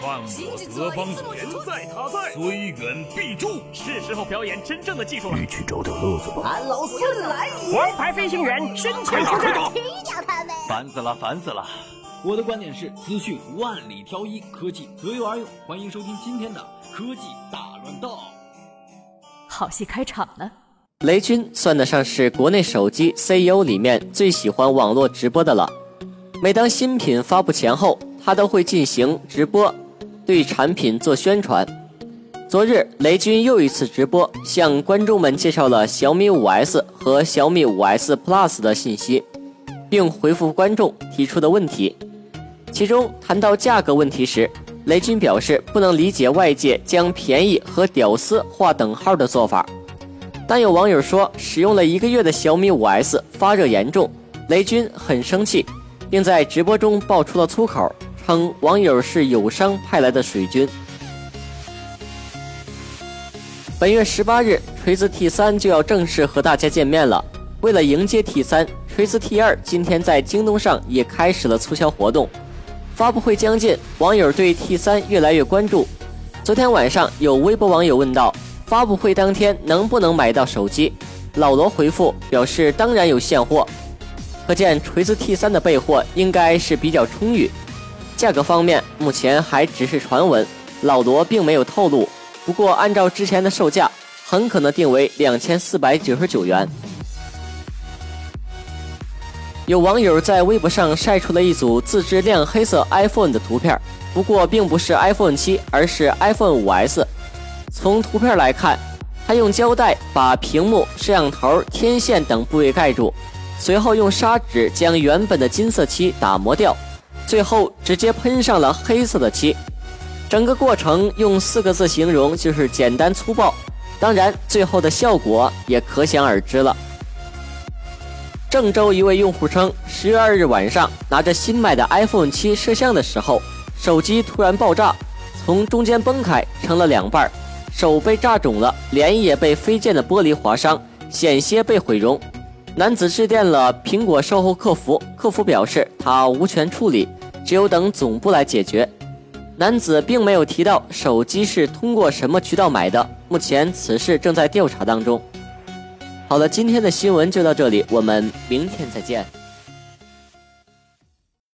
犯我德邦人在他在，虽远必诛。是时候表演真正的技术了。你去找点乐子吧。俺老孙来也！王牌飞行员身前出战，踢掉他们！烦死了，烦死了！我的观点是：资讯万里挑一，科技择优而用。欢迎收听今天的科技大乱斗。好戏开场了。雷军算得上是国内手机 CEO 里面最喜欢网络直播的了。每当新品发布前后，他都会进行直播，对产品做宣传。昨日，雷军又一次直播，向观众们介绍了小米 5S 和小米 5S Plus 的信息，并回复观众提出的问题。其中谈到价格问题时，雷军表示不能理解外界将便宜和屌丝划等号的做法。但有网友说，使用了一个月的小米 5S 发热严重，雷军很生气，并在直播中爆出了粗口，称网友是友商派来的水军。本月十八日，锤子 T3 就要正式和大家见面了。为了迎接 T3，锤子 T2 今天在京东上也开始了促销活动。发布会将近，网友对 T3 越来越关注。昨天晚上，有微博网友问道。发布会当天能不能买到手机？老罗回复表示当然有现货，可见锤子 T3 的备货应该是比较充裕。价格方面目前还只是传闻，老罗并没有透露。不过按照之前的售价，很可能定为两千四百九十九元。有网友在微博上晒出了一组自制亮黑色 iPhone 的图片，不过并不是 iPhone 七，而是 iPhone 5S。从图片来看，他用胶带把屏幕、摄像头、天线等部位盖住，随后用砂纸将原本的金色漆打磨掉，最后直接喷上了黑色的漆。整个过程用四个字形容就是简单粗暴。当然，最后的效果也可想而知了。郑州一位用户称，十月二日晚上拿着新买的 iPhone 七摄像的时候，手机突然爆炸，从中间崩开，成了两半。手被炸肿了，脸也被飞溅的玻璃划伤，险些被毁容。男子致电了苹果售后客服，客服表示他无权处理，只有等总部来解决。男子并没有提到手机是通过什么渠道买的，目前此事正在调查当中。好了，今天的新闻就到这里，我们明天再见。